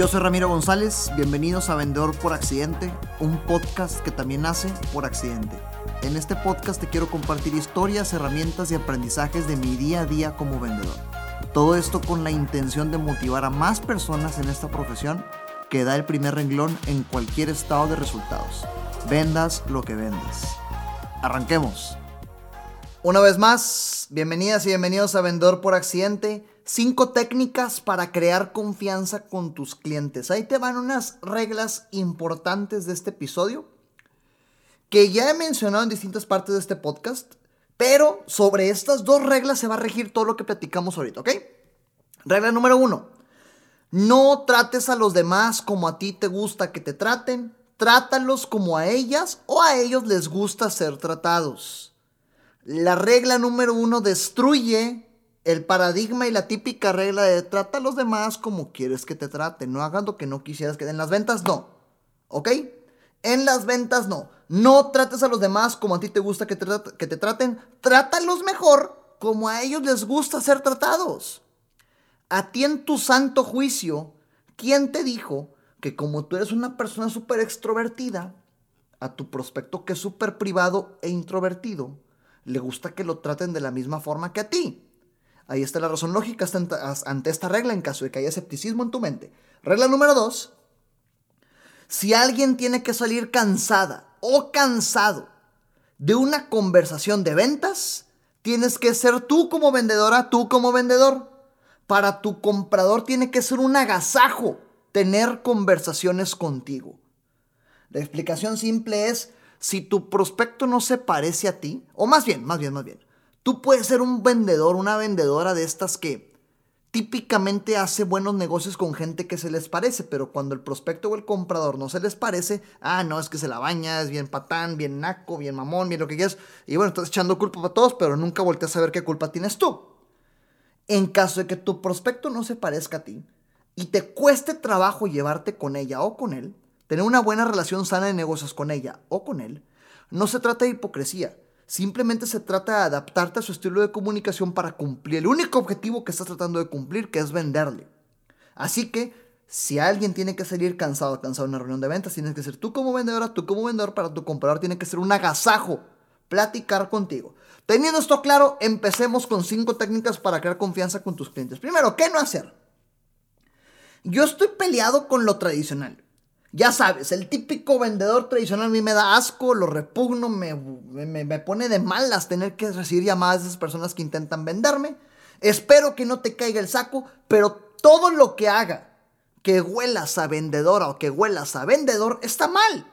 Yo soy Ramiro González, bienvenidos a Vendedor por Accidente, un podcast que también nace por accidente. En este podcast te quiero compartir historias, herramientas y aprendizajes de mi día a día como vendedor. Todo esto con la intención de motivar a más personas en esta profesión que da el primer renglón en cualquier estado de resultados. Vendas lo que vendas. Arranquemos. Una vez más, bienvenidas y bienvenidos a Vendedor por Accidente. Cinco técnicas para crear confianza con tus clientes. Ahí te van unas reglas importantes de este episodio que ya he mencionado en distintas partes de este podcast, pero sobre estas dos reglas se va a regir todo lo que platicamos ahorita, ¿ok? Regla número uno. No trates a los demás como a ti te gusta que te traten. Trátalos como a ellas o a ellos les gusta ser tratados. La regla número uno destruye el paradigma y la típica regla de trata a los demás como quieres que te traten. No hagas lo que no quisieras que en las ventas no. ¿Ok? En las ventas no. No trates a los demás como a ti te gusta que te, que te traten. Trátalos mejor como a ellos les gusta ser tratados. A ti en tu santo juicio, ¿quién te dijo que como tú eres una persona súper extrovertida, a tu prospecto que es súper privado e introvertido, le gusta que lo traten de la misma forma que a ti? Ahí está la razón lógica ante esta regla en caso de que haya escepticismo en tu mente. Regla número dos. Si alguien tiene que salir cansada o cansado de una conversación de ventas, tienes que ser tú como vendedora, tú como vendedor. Para tu comprador tiene que ser un agasajo tener conversaciones contigo. La explicación simple es, si tu prospecto no se parece a ti, o más bien, más bien, más bien, Tú puedes ser un vendedor, una vendedora de estas que típicamente hace buenos negocios con gente que se les parece, pero cuando el prospecto o el comprador no se les parece, ah, no, es que se la baña, es bien patán, bien naco, bien mamón, bien lo que quieras, y bueno, estás echando culpa para todos, pero nunca volteas a ver qué culpa tienes tú. En caso de que tu prospecto no se parezca a ti y te cueste trabajo llevarte con ella o con él, tener una buena relación sana de negocios con ella o con él, no se trata de hipocresía, Simplemente se trata de adaptarte a su estilo de comunicación para cumplir el único objetivo que estás tratando de cumplir, que es venderle. Así que, si alguien tiene que salir cansado, cansado en una reunión de ventas, tienes que ser tú como vendedora, tú como vendedor, para tu comprador tiene que ser un agasajo, platicar contigo. Teniendo esto claro, empecemos con cinco técnicas para crear confianza con tus clientes. Primero, ¿qué no hacer? Yo estoy peleado con lo tradicional. Ya sabes, el típico vendedor tradicional a mí me da asco, lo repugno, me, me, pone de malas tener que recibir llamadas de esas personas que intentan venderme. Espero que no te caiga el saco, pero todo lo que haga que huelas a vendedora o que huelas a vendedor está mal.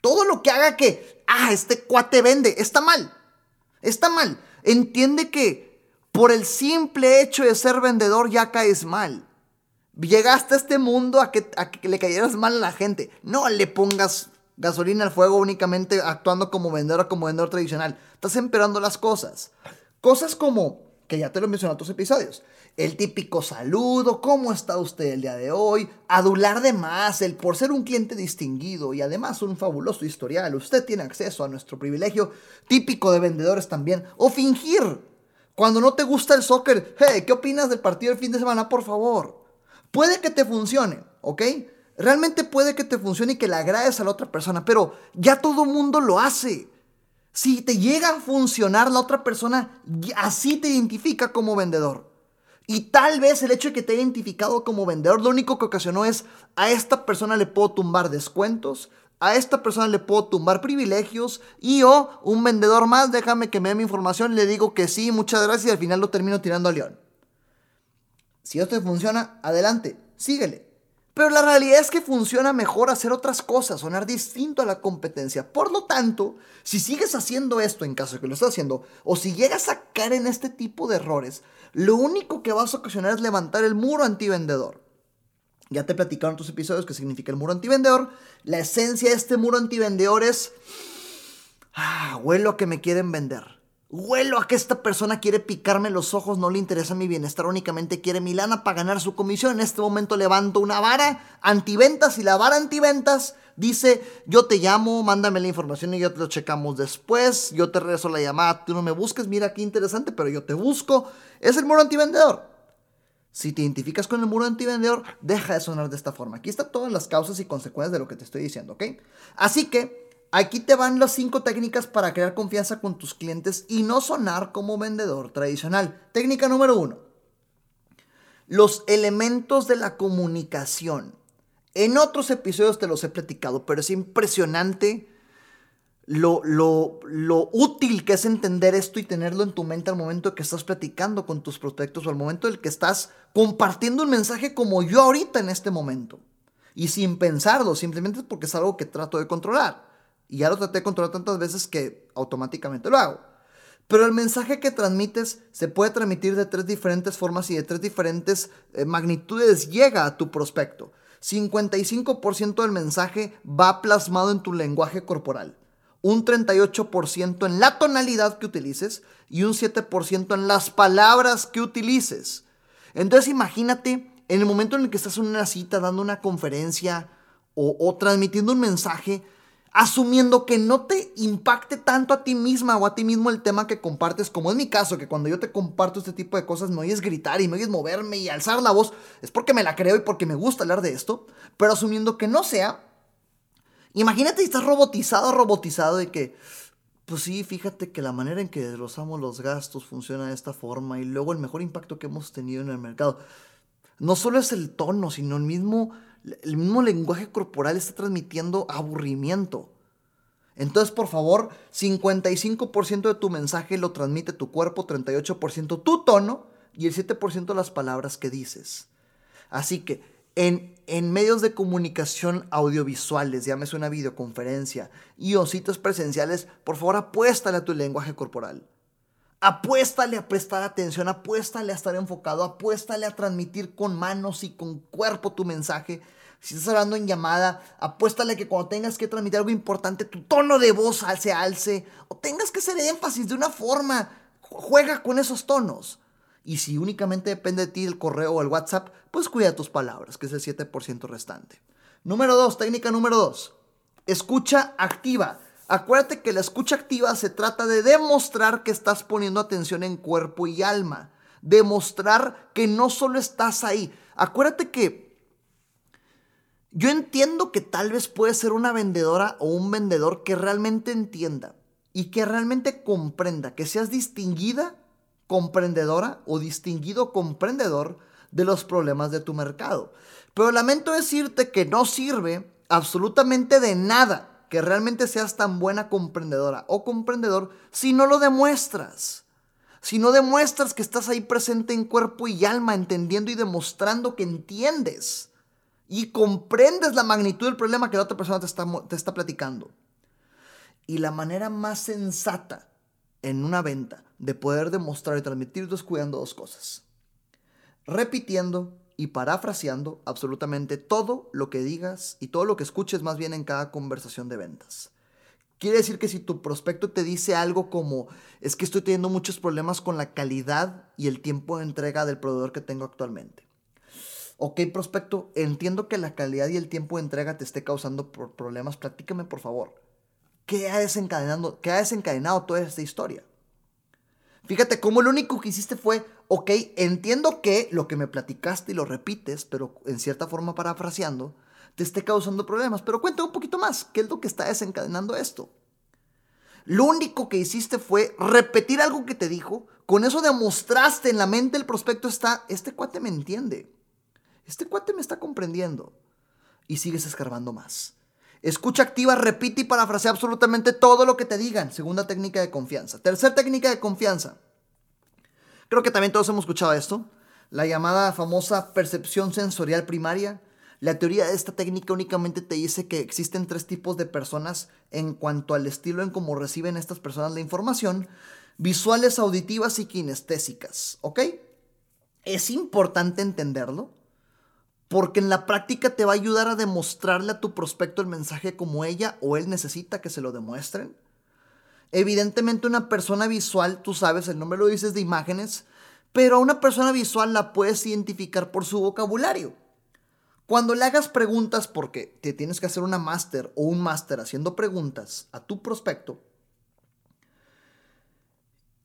Todo lo que haga que, ah, este cuate vende, está mal. Está mal. Entiende que por el simple hecho de ser vendedor ya caes mal. Llegaste a este mundo a que, le cayeras mal a la gente. No le pongas gasolina al fuego únicamente actuando como vendedor como vendedor tradicional. Estás empeorando las cosas. Cosas como, que ya te lo mencioné en otros episodios, el típico saludo, ¿cómo está usted el día de hoy? Adular de más, el por ser un cliente distinguido y además un fabuloso historial, usted tiene acceso a nuestro privilegio típico de vendedores también. O fingir, cuando no te gusta el soccer, ¿qué opinas del partido del fin de semana, por favor? Puede que te funcione, ¿ok? Realmente puede que te funcione y que le agrades a la otra persona, pero ya todo mundo lo hace. Si te llega a funcionar la otra persona, así te identifica como vendedor. Y tal vez el hecho de que te haya identificado como vendedor, lo único que ocasionó es a esta persona le puedo tumbar descuentos, a esta persona le puedo tumbar privilegios y o un vendedor más, déjame que me dé mi información, le digo que sí, muchas gracias y al final lo termino tirando a león. Si esto te funciona, adelante, síguele. Pero la realidad es que funciona mejor hacer otras cosas, sonar distinto a la competencia. Por lo tanto, si sigues haciendo esto en caso de que lo estés haciendo, o si llegas a caer en este tipo de errores, lo único que vas a ocasionar es levantar el muro antivendedor. Ya te platicaron en tus episodios qué significa el muro antivendedor. La esencia de este muro antivendedor es, ah, huelo que me quieren vender. Huelo a que esta persona quiere picarme los ojos, no le interesa mi bienestar, únicamente quiere mi lana para ganar su comisión. En este momento levanto una vara antiventas y la vara antiventas dice, yo te llamo, mándame la información y yo te lo checamos después, yo te regreso la llamada, tú no me busques, mira qué interesante, pero yo te busco. Es el muro antivendedor. Si te identificas con el muro antivendedor, deja de sonar de esta forma. Aquí están todas las causas y consecuencias de lo que te estoy diciendo, ¿ok? Así que aquí te van las cinco técnicas para crear confianza con tus clientes y no sonar como vendedor tradicional. Técnica número uno. Los elementos de la comunicación. En otros episodios te los he platicado, pero es impresionante lo, lo, útil que es entender esto y tenerlo en tu mente al momento que estás platicando con tus prospectos o al momento del que estás compartiendo un mensaje como yo ahorita en este momento. Y sin pensarlo, simplemente porque es algo que trato de controlar. Y ya lo traté de controlar tantas veces que automáticamente lo hago. Pero el mensaje que transmites se puede transmitir de tres diferentes formas y de tres diferentes eh, magnitudes llega a tu prospecto. 55% del mensaje va plasmado en tu lenguaje corporal un 38% en la tonalidad que utilices y un 7% en las palabras que utilices. Entonces imagínate en el momento en el que estás en una cita, dando una conferencia o, transmitiendo un mensaje, asumiendo que no te impacte tanto a ti misma o a ti mismo el tema que compartes, como es mi caso, que cuando yo te comparto este tipo de cosas me oyes gritar y me oyes moverme y alzar la voz, es porque me la creo y porque me gusta hablar de esto, pero asumiendo que no sea, Imagínate si estás robotizado, robotizado y que, pues sí, fíjate que la manera en que desglosamos los gastos funciona de esta forma y luego el mejor impacto que hemos tenido en el mercado. No solo es el tono, sino el mismo, el mismo lenguaje corporal está transmitiendo aburrimiento. Entonces, por favor, 55% de tu mensaje lo transmite tu cuerpo, 38% tu tono y el 7% las palabras que dices. Así que en, medios de comunicación audiovisuales, llámese una videoconferencia y o citas presenciales, por favor apuéstale a tu lenguaje corporal. Apuéstale a prestar atención, apuéstale a estar enfocado, apuéstale a transmitir con manos y con cuerpo tu mensaje. Si estás hablando en llamada, apuéstale que cuando tengas que transmitir algo importante, tu tono de voz se alce o tengas que hacer énfasis de una forma. Juega con esos tonos. Y si únicamente depende de ti el correo o el WhatsApp, pues cuida tus palabras, que es el 7% restante. Número 2, técnica número 2. Escucha activa. Acuérdate que la escucha activa se trata de demostrar que estás poniendo atención en cuerpo y alma. Demostrar que no solo estás ahí. Acuérdate que yo entiendo que tal vez puede ser una vendedora o un vendedor que realmente entienda y que realmente comprenda, que seas distinguida comprendedora o distinguido comprendedor de los problemas de tu mercado. Pero lamento decirte que no sirve absolutamente de nada que realmente seas tan buena comprendedora o comprendedor si no lo demuestras. Si no demuestras que estás ahí presente en cuerpo y alma, entendiendo y demostrando que entiendes y comprendes la magnitud del problema que la otra persona te está, te está platicando. Y la manera más sensata en una venta de poder demostrar y transmitir descuidando dos cosas. Repitiendo y parafraseando absolutamente todo lo que digas y todo lo que escuches más bien en cada conversación de ventas. Quiere decir que si tu prospecto te dice algo como es que estoy teniendo muchos problemas con la calidad y el tiempo de entrega del proveedor que tengo actualmente. Ok, prospecto, entiendo que la calidad y el tiempo de entrega te esté causando problemas. Platícame, por favor. ¿Qué ha, desencadenado, ¿Qué ha desencadenado toda esta historia? Fíjate cómo lo único que hiciste fue, ok, entiendo que lo que me platicaste y lo repites, pero en cierta forma parafraseando, te esté causando problemas. Pero cuéntame un poquito más, ¿qué es lo que está desencadenando esto? Lo único que hiciste fue repetir algo que te dijo, con eso demostraste en la mente del prospecto está, este cuate me entiende, este cuate me está comprendiendo, y sigues escarbando más. Escucha activa, repite y parafrasea absolutamente todo lo que te digan. Segunda técnica de confianza. Tercera técnica de confianza. Creo que también todos hemos escuchado esto. La llamada famosa percepción sensorial primaria. La teoría de esta técnica únicamente te dice que existen tres tipos de personas en cuanto al estilo en cómo reciben estas personas la información. Visuales, auditivas y kinestésicas. ¿Ok? Es importante entenderlo porque en la práctica te va a ayudar a demostrarle a tu prospecto el mensaje como ella o él necesita que se lo demuestren. Evidentemente una persona visual, tú sabes, el nombre lo dices de imágenes, pero a una persona visual la puedes identificar por su vocabulario. Cuando le hagas preguntas, porque te tienes que hacer una máster o un máster haciendo preguntas a tu prospecto,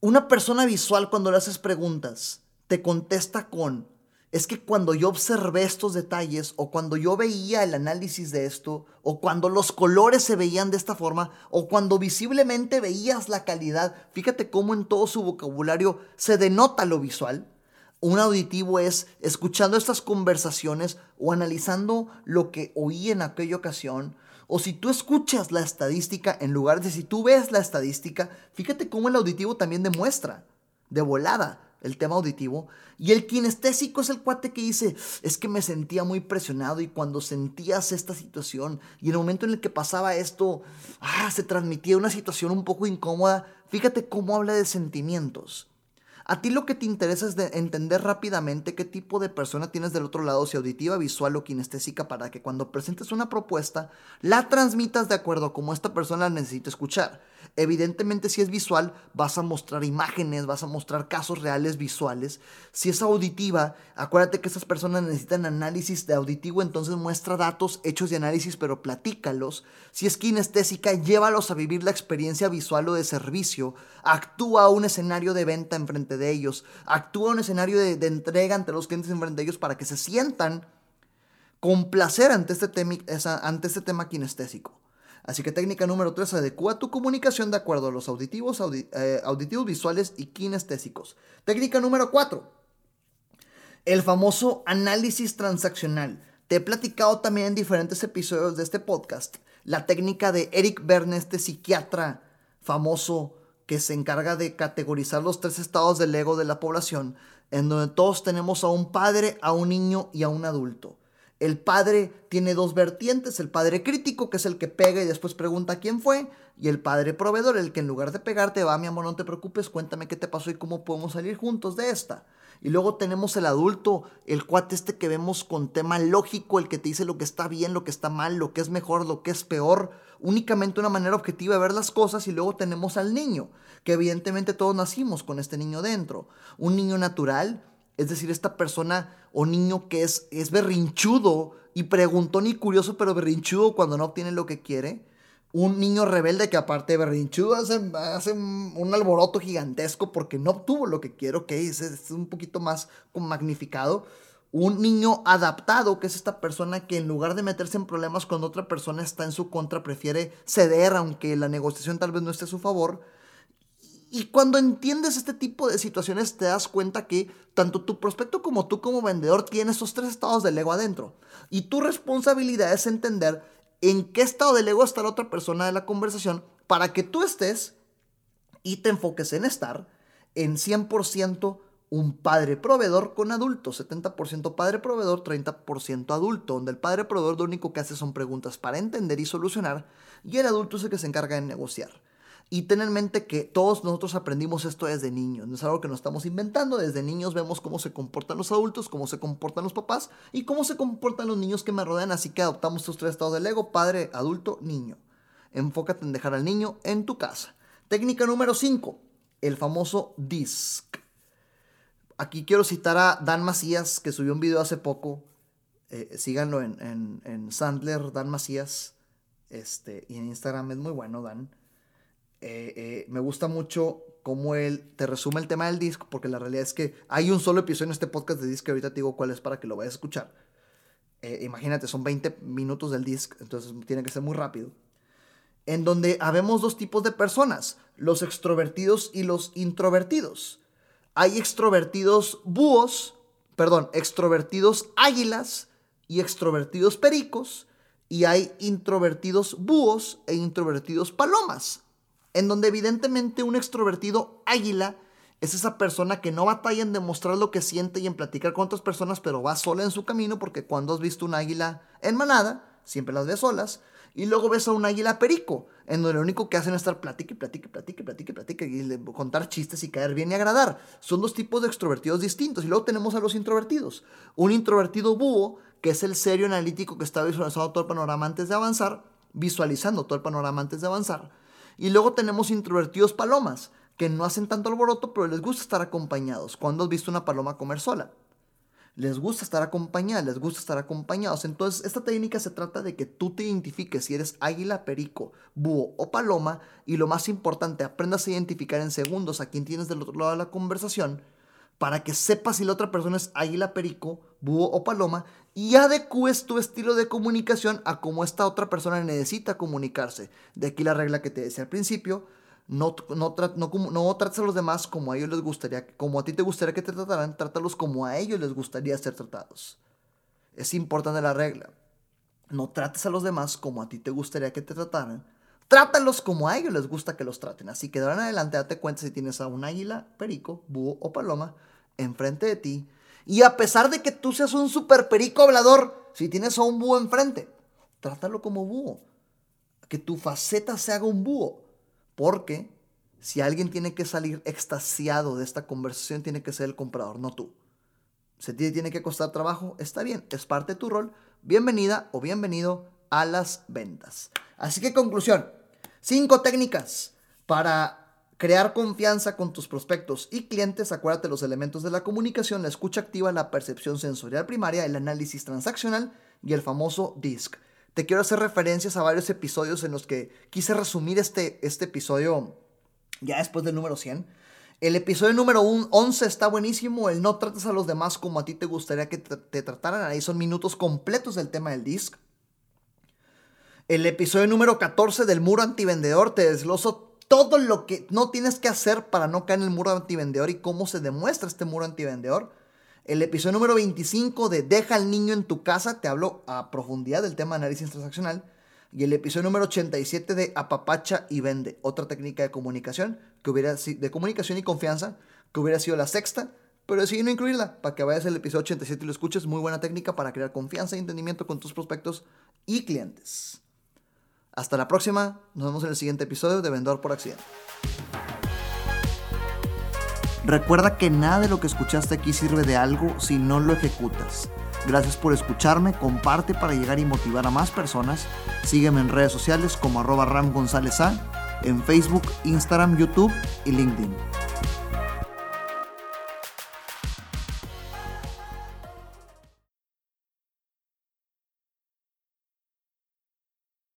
una persona visual cuando le haces preguntas te contesta con es que cuando yo observé estos detalles o cuando yo veía el análisis de esto o cuando los colores se veían de esta forma o cuando visiblemente veías la calidad, fíjate cómo en todo su vocabulario se denota lo visual. Un auditivo es escuchando estas conversaciones o analizando lo que oí en aquella ocasión. O si tú escuchas la estadística en lugar de si tú ves la estadística, fíjate cómo el auditivo también demuestra de volada el tema auditivo. Y el kinestésico es el cuate que dice, es que me sentía muy presionado y cuando sentías esta situación y en el momento en el que pasaba esto, ah, se transmitía una situación un poco incómoda. Fíjate cómo habla de sentimientos. A ti lo que te interesa es de entender rápidamente qué tipo de persona tienes del otro lado, si auditiva, visual o kinestésica, para que cuando presentes una propuesta la transmitas de acuerdo a cómo esta persona necesita escuchar. Evidentemente, si es visual, vas a mostrar imágenes, vas a mostrar casos reales visuales. Si es auditiva, acuérdate que estas personas necesitan análisis de auditivo, entonces muestra datos hechos de análisis, pero platícalos. Si es kinestésica, llévalos a vivir la experiencia visual o de servicio. Actúa un escenario de venta enfrente de ellos. Actúa un escenario de, entrega ante los clientes enfrente de ellos para que se sientan con placer ante este, tema, ante este tema kinestésico. Así que técnica número 3, adecua tu comunicación de acuerdo a los auditivos, eh, auditivos visuales y kinestésicos. Técnica número 4, el famoso análisis transaccional. Te he platicado también en diferentes episodios de este podcast la técnica de Eric Berne, este psiquiatra famoso que se encarga de categorizar los tres estados del ego de la población, en donde todos tenemos a un padre, a un niño y a un adulto. El padre tiene dos vertientes, el padre crítico, que es el que pega y después pregunta quién fue, y el padre proveedor, el que en lugar de pegarte va, mi amor, no te preocupes, cuéntame qué te pasó y cómo podemos salir juntos de esta. Y luego tenemos el adulto, el cuate este que vemos con tema lógico, el que te dice lo que está bien, lo que está mal, lo que es mejor, lo que es peor, únicamente una manera objetiva de ver las cosas. Y luego tenemos al niño, que evidentemente todos nacimos con este niño dentro. Un niño natural, es decir, esta persona o niño que es, es berrinchudo y preguntón y curioso, pero berrinchudo cuando no obtiene lo que quiere. Un niño rebelde que aparte berrinchudo hace, hace un alboroto gigantesco porque no obtuvo lo que quiere, que es, es un poquito más magnificado. Un niño adaptado, que es esta persona que en lugar de meterse en problemas cuando otra persona está en su contra, prefiere ceder aunque la negociación tal vez no esté a su favor y cuando entiendes este tipo de situaciones te das cuenta que tanto tu prospecto como tú como vendedor tienes esos tres estados del ego adentro. Y tu responsabilidad es entender en qué estado del ego está la otra persona de la conversación para que tú estés y te enfoques en estar en 100% un padre proveedor con adultos, 70% padre proveedor, 30% adulto, donde el padre proveedor lo único que hace son preguntas para entender y solucionar y el adulto es el que se encarga de negociar. Y ten en mente que todos nosotros aprendimos esto desde niños, no es algo que nos estamos inventando, desde niños vemos cómo se comportan los adultos, cómo se comportan los papás y cómo se comportan los niños que me rodean, así que adoptamos estos tres estados del ego, padre, adulto, niño. Enfócate en dejar al niño en tu casa. Técnica número 5, el famoso DISC. Aquí quiero citar a Dan Macías, que subió un video hace poco. Eh, síganlo en, en, Sandler, Dan Macías. Este, y en Instagram es muy bueno, Dan. Eh, eh, me gusta mucho cómo él te resume el tema del disco, porque la realidad es que hay un solo episodio en este podcast de disco que ahorita te digo cuál es para que lo vayas a escuchar. Eh, imagínate, son 20 minutos del disco, entonces tiene que ser muy rápido. En donde habemos dos tipos de personas, los extrovertidos y los introvertidos. Hay extrovertidos búhos, perdón, extrovertidos águilas y extrovertidos pericos, y hay introvertidos búhos e introvertidos palomas en donde evidentemente un extrovertido águila es esa persona que no batalla en demostrar lo que siente y en platicar con otras personas, pero va sola en su camino, porque cuando has visto un águila en manada, siempre las ves solas, y luego ves a un águila perico, en donde lo único que hacen es estar platique, platique, platique, platique, platique, y contar chistes y caer bien y agradar. Son dos tipos de extrovertidos distintos. Y luego tenemos a los introvertidos. Un introvertido búho, que es el serio analítico que está visualizando todo el panorama antes de avanzar, visualizando todo el panorama antes de avanzar y luego tenemos introvertidos palomas, que no hacen tanto alboroto, pero les gusta estar acompañados. ¿Cuándo has visto una paloma comer sola? Les gusta estar acompañadas, les gusta estar acompañados. Entonces, esta técnica se trata de que tú te identifiques si eres águila, perico, búho o paloma. Y lo más importante, aprendas a identificar en segundos a quién tienes del otro lado de la conversación para que sepas si la otra persona es águila, perico, búho o paloma y adecues tu estilo de comunicación a cómo esta otra persona necesita comunicarse. De aquí la regla que te decía al principio, no, no, no, trates a los demás como a ellos les gustaría, como a ti te gustaría que te trataran, trátalos como a ellos les gustaría ser tratados. Es importante la regla. No trates a los demás como a ti te gustaría que te trataran. Trátalos como a ellos les gusta que los traten. Así que de ahora en adelante date cuenta si tienes a un águila, perico, búho o paloma enfrente de ti. Y a pesar de que tú seas un super perico hablador, si tienes a un búho enfrente, trátalo como búho. Que tu faceta se haga un búho. Porque si alguien tiene que salir extasiado de esta conversación, tiene que ser el comprador, no tú. Si te tiene que costar trabajo, está bien, es parte de tu rol. Bienvenida o bienvenido a las ventas. Así que conclusión, cinco técnicas para crear confianza con tus prospectos y clientes. Acuérdate los elementos de la comunicación, la escucha activa, la percepción sensorial primaria, el análisis transaccional y el famoso DISC. Te quiero hacer referencias a varios episodios en los que quise resumir este, este episodio ya después del número 100. El episodio número 11 está buenísimo. El no trates a los demás como a ti te gustaría que te, trataran. Ahí son minutos completos del tema del DISC. El episodio número 14 del muro antivendedor te desgloso todo lo que no tienes que hacer para no caer en el muro antivendedor y cómo se demuestra este muro antivendedor. El episodio número 25 de Deja al niño en tu casa te hablo a profundidad del tema de análisis transaccional. Y el episodio número 87 de Apapacha y Vende, otra técnica de comunicación que hubiera de comunicación y confianza que hubiera sido la sexta, pero decidí no incluirla para que vayas al episodio 87 y lo escuches. Muy buena técnica para crear confianza y entendimiento con tus prospectos y clientes. Hasta la próxima, nos vemos en el siguiente episodio de Vendedor por Accidente. Recuerda que nada de lo que escuchaste aquí sirve de algo si no lo ejecutas. Gracias por escucharme, comparte para llegar y motivar a más personas. Sígueme en redes sociales como arroba Ram González A, en Facebook, Instagram, YouTube y LinkedIn.